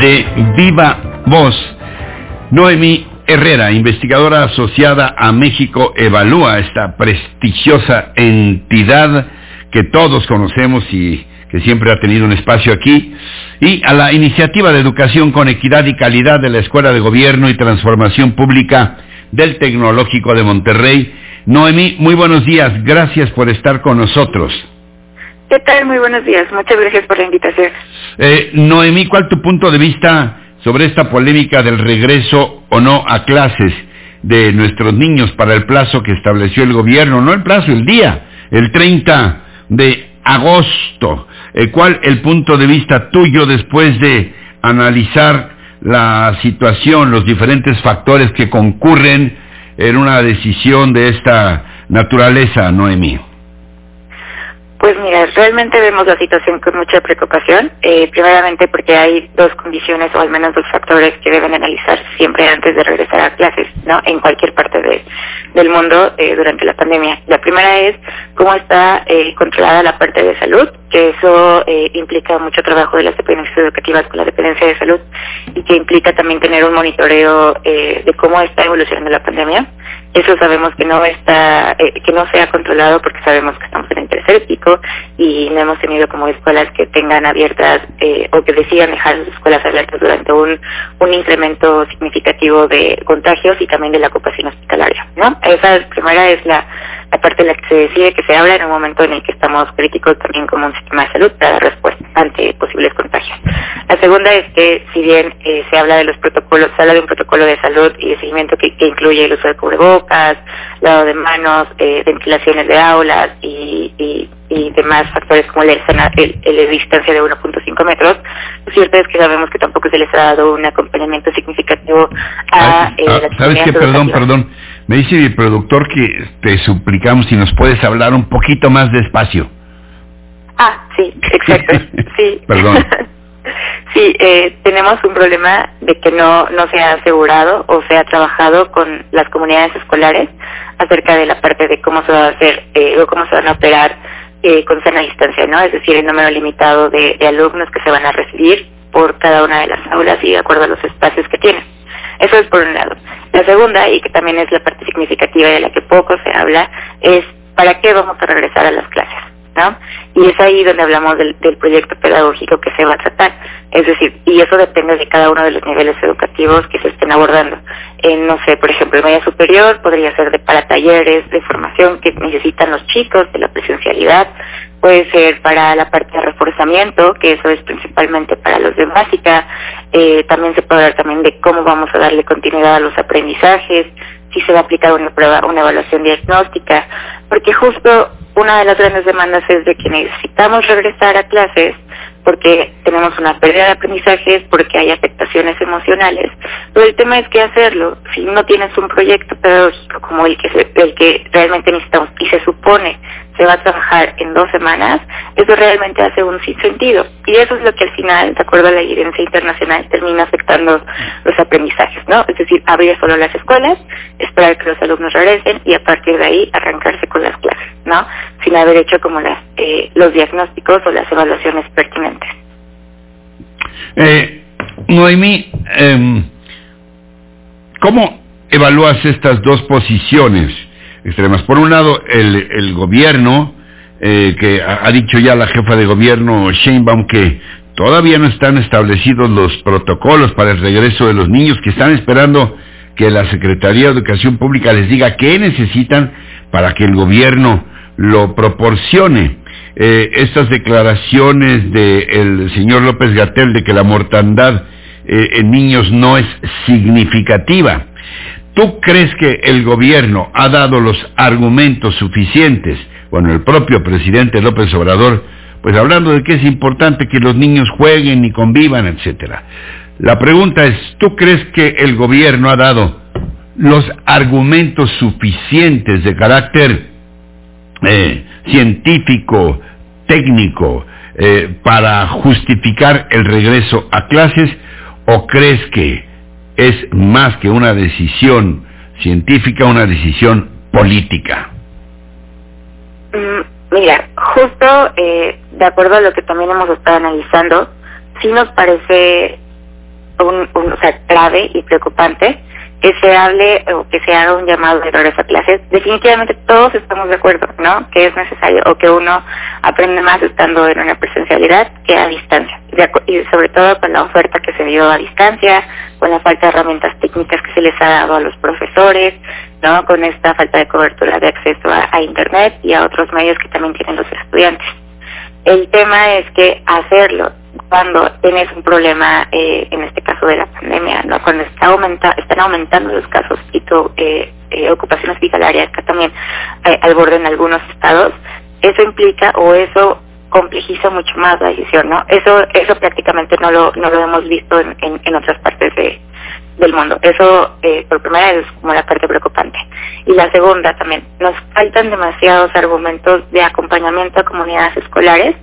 de Viva Voz. Noemi Herrera, investigadora asociada a México Evalúa, esta prestigiosa entidad que todos conocemos y que siempre ha tenido un espacio aquí, y a la iniciativa de educación con equidad y calidad de la Escuela de Gobierno y Transformación Pública del Tecnológico de Monterrey. Noemí, muy buenos días, gracias por estar con nosotros. ¿Qué tal? Muy buenos días, muchas gracias por la invitación. Eh, Noemí, ¿cuál tu punto de vista sobre esta polémica del regreso o no a clases de nuestros niños para el plazo que estableció el gobierno? No el plazo, el día, el 30 de agosto. Eh, ¿Cuál el punto de vista tuyo después de analizar la situación, los diferentes factores que concurren en una decisión de esta naturaleza, Noemí? Pues mira, realmente vemos la situación con mucha preocupación, eh, primeramente porque hay dos condiciones o al menos dos factores que deben analizar siempre antes de regresar a clases, ¿no? En cualquier parte de, del mundo eh, durante la pandemia. La primera es cómo está eh, controlada la parte de salud, que eso eh, implica mucho trabajo de las dependencias educativas con la dependencia de salud y que implica también tener un monitoreo de cómo está evolucionando la pandemia. Eso sabemos que no está, eh, que no se ha controlado porque sabemos que estamos en el tercer pico y no hemos tenido como escuelas que tengan abiertas eh, o que decidan dejar sus escuelas abiertas durante un, un incremento significativo de contagios y también de la ocupación hospitalaria, ¿no? Esa primera es la, la parte en la que se decide que se habla en un momento en el que estamos críticos también como un sistema de salud para dar respuesta ante posibles contagios. La segunda es que si bien eh, se habla de los protocolos, se habla de un protocolo de salud y de seguimiento que, que incluye el uso de cubrebocas, lavado de manos, eh, ventilaciones de aulas y, y, y demás factores como la, el, el, distancia de 1.5 metros, lo cierto es que sabemos que tampoco se les ha dado un acompañamiento significativo a eh, ah, la ¿Sabes qué? Perdón, perdón. Me dice mi productor que te suplicamos si nos puedes hablar un poquito más despacio. Ah, sí, exacto. sí. Perdón. sí, eh, tenemos un problema de que no, no se ha asegurado o se ha trabajado con las comunidades escolares acerca de la parte de cómo se va a hacer eh, o cómo se van a operar eh, con sana distancia, ¿no? Es decir, el número limitado de, de alumnos que se van a recibir por cada una de las aulas y de acuerdo a los espacios que tienen. Eso es por un lado. La segunda, y que también es la parte significativa de la que poco se habla, es ¿para qué vamos a regresar a las clases? ¿no? Y es ahí donde hablamos del, proyecto pedagógico que se va a tratar. Es decir, y eso depende de cada uno de los niveles educativos que se estén abordando. En, no sé, por ejemplo, en media superior podría ser de para talleres de formación que necesitan los chicos, de la presencialidad, puede ser para la parte de reforzamiento, que eso es principalmente para los de básica, eh, también se puede hablar también de cómo vamos a darle continuidad a los aprendizajes, si se va a aplicar una prueba, una evaluación diagnóstica, porque justo una de las grandes demandas es de que necesitamos regresar a clases porque tenemos una pérdida de aprendizajes, porque hay afectaciones emocionales, pero el tema es que hacerlo, si no tienes un proyecto pedagógico como el que, el que realmente necesitamos y se supone se va a trabajar en dos semanas, eso realmente hace un sentido. Y eso es lo que al final, de acuerdo a la evidencia internacional, termina afectando los aprendizajes, ¿no? Es decir, abrir solo las escuelas, esperar que los alumnos regresen y a partir de ahí arrancarse con las clases, Sin haber hecho como las, eh, los diagnósticos o las evaluaciones pertinentes. Eh, Noemí, eh, ¿cómo evalúas estas dos posiciones? extremas. Por un lado, el, el gobierno, eh, que ha, dicho ya la jefa de gobierno Sheinbaum que todavía no están establecidos los protocolos para el regreso de los niños, que están esperando que la Secretaría de Educación Pública les diga qué necesitan para que el gobierno lo proporcione. Eh, estas declaraciones del señor López Gatel de que la mortandad eh, en niños no es significativa. ¿Tú crees que el gobierno ha dado los argumentos suficientes? Bueno, el propio presidente López Obrador, pues hablando de que es importante que los niños jueguen y convivan, etcétera. La pregunta es, ¿tú crees que el gobierno ha dado los argumentos suficientes de carácter eh, científico, técnico, eh, para justificar el regreso a clases? ¿O crees que es más que una decisión científica, una decisión política. Mm, mira, justo eh, de acuerdo a lo que también hemos estado analizando, sí nos parece un, un, grave y preocupante que se hable o que se haga un llamado de regreso a clases. Definitivamente todos estamos de acuerdo, ¿no? Que es necesario o que uno aprende más estando en una presencialidad que a distancia. Y sobre todo con la oferta que se dio a distancia, con la falta de herramientas técnicas que se les ha dado a los profesores, ¿no? Con esta falta de cobertura de acceso a, a Internet y a otros medios que también tienen los estudiantes. El tema es que hacerlo cuando tienes un problema, eh, en este caso de la pandemia, ¿no? cuando está aumenta, están aumentando los casos y tu eh, eh, ocupación hospitalaria está también eh, al borde en algunos estados, eso implica o eso complejiza mucho más la decisión, ¿no? Eso eso prácticamente no lo no lo hemos visto en, en, en otras partes de, del mundo. Eso, eh, por primera vez, es como la parte preocupante. Y la segunda también, nos faltan demasiados argumentos de acompañamiento a comunidades escolares,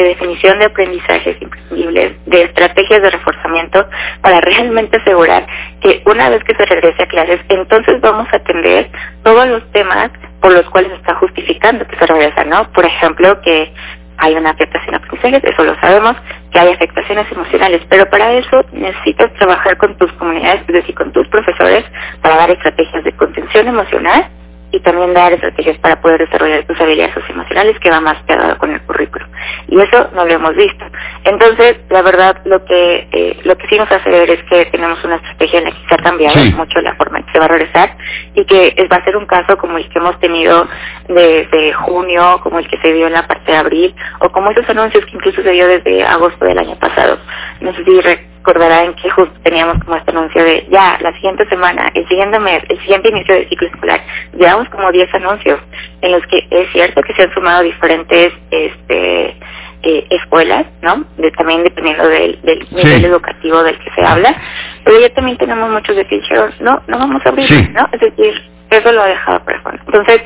de definición de aprendizajes imprescindibles, de estrategias de reforzamiento para realmente asegurar que una vez que se regrese a clases, entonces vamos a atender todos los temas por los cuales está justificando que se regresa, ¿no? Por ejemplo, que hay una afectación a aprendizajes, eso lo sabemos, que hay afectaciones emocionales, pero para eso necesitas trabajar con tus comunidades, es decir, con tus profesores, para dar estrategias de contención emocional y también dar estrategias para poder desarrollar tus habilidades socioemocionales que va más pegado con el currículo. Y eso no lo hemos visto. Entonces, la verdad, lo que eh, lo que sí nos hace ver es que tenemos una estrategia en la que se ha cambiado Sí. mucho la forma en que se va a regresar y que es- va a ser un caso como el que hemos tenido desde junio, como el que se dio en la parte de abril, o como esos anuncios que incluso se dio desde agosto del año pasado. No sé si recordarán que justo teníamos como este anuncio de ya, la siguiente semana, el siguiente mes, el siguiente inicio del ciclo escolar. Llevamos como 10 anuncios en los que es cierto que se han sumado diferentes este eh, escuelas, ¿no? De, también dependiendo del, del Sí. nivel educativo del que se habla, pero ya también tenemos muchos de que dijeron, no, no vamos a abrir, Sí. ¿no? Es decir, eso lo ha dejado por fondo. Entonces,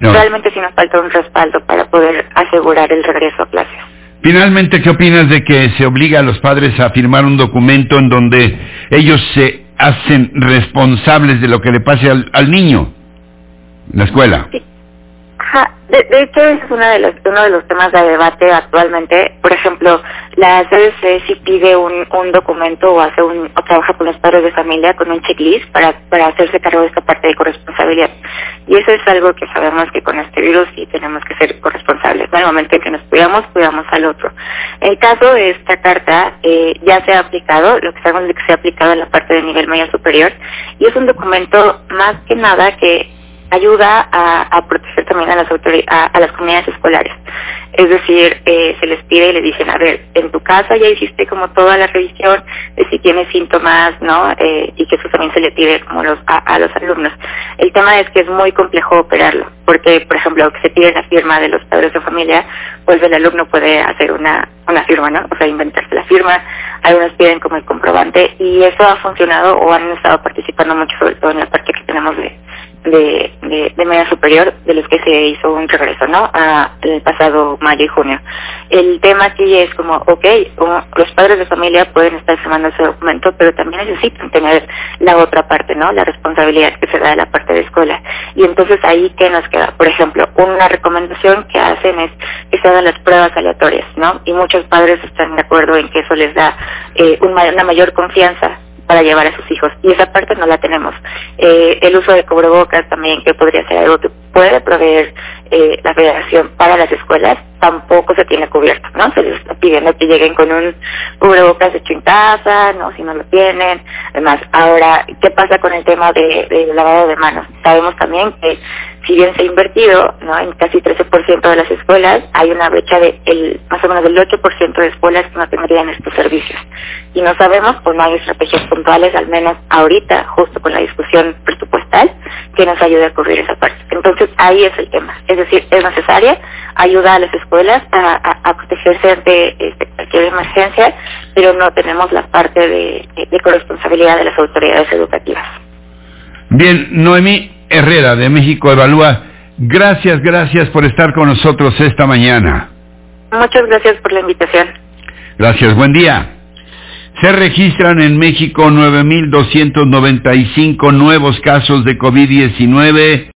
No. realmente sí nos falta un respaldo para poder asegurar el regreso a clases. Finalmente, ¿qué opinas de que se obliga a los padres a firmar un documento en donde ellos se hacen responsables de lo que le pase al, al niño en la escuela? Sí. De, de hecho, es uno de, los, uno de los temas de debate actualmente. Por ejemplo, la CDC sí pide un, un documento o hace un, o trabaja con los padres de familia con un checklist para, para hacerse cargo de esta parte de corresponsabilidad. Y eso es algo que sabemos que con este virus sí tenemos que ser corresponsables. En en que nos cuidamos, cuidamos al otro. El caso de esta carta eh, ya se ha aplicado, lo que sabemos es que se ha aplicado en la parte de nivel medio superior, y es un documento más que nada que ayuda a, proteger también a las a, comunidades escolares. Es decir, eh, se les pide y le dicen, a ver, en tu casa ya hiciste como toda la revisión de si tienes síntomas, ¿no? Eh, y que eso también se le pide como los, a, a los alumnos. El tema es que es muy complejo operarlo, porque, por ejemplo, que se pide la firma de los padres de familia, pues el alumno puede hacer una, una firma, ¿no? O sea, inventarse la firma, algunos piden como el comprobante, y eso ha funcionado o han estado participando mucho, sobre todo en la parte que tenemos de de, de, de media superior de los que se hizo un regreso, ¿no? A, el pasado mayo y junio. El tema aquí es como, ok, los padres de familia pueden estar firmando ese documento, pero también necesitan tener la otra parte, ¿no? La responsabilidad que se da de la parte de escuela. Y entonces ahí, ¿qué nos queda? Por ejemplo, una recomendación que hacen es que se hagan las pruebas aleatorias, ¿no? Y muchos padres están de acuerdo en que eso les da eh, una mayor confianza para llevar a sus hijos y esa parte no la tenemos. Eh, el uso de cubrebocas también, que podría ser algo que puede proveer eh, la federación para las escuelas, tampoco se tiene cubierto, ¿no? Se les está pidiendo que lleguen con un cubrebocas hecho en casa, ¿no? Si no lo tienen. Además, ahora, ¿qué pasa con el tema de, de lavado de manos? Sabemos también que si bien se ha invertido, ¿no? En casi 13% de las escuelas, hay una brecha de el, más o menos del 8% de escuelas que no tendrían estos servicios. Y no sabemos, pues no hay estrategias puntuales, al menos ahorita, justo con la discusión presupuestal, que nos ayude a cubrir esa parte. Entonces, ahí es el tema. Es decir, es necesaria ayuda a las escuelas a protegerse ante este, cualquier emergencia, pero no tenemos la parte de, de, de corresponsabilidad de las autoridades educativas. Bien, Noemí Herrera de México Evalúa, gracias, gracias por estar con nosotros esta mañana. Muchas gracias por la invitación. Gracias, buen día. Se registran en México 9.295 nuevos casos de COVID-19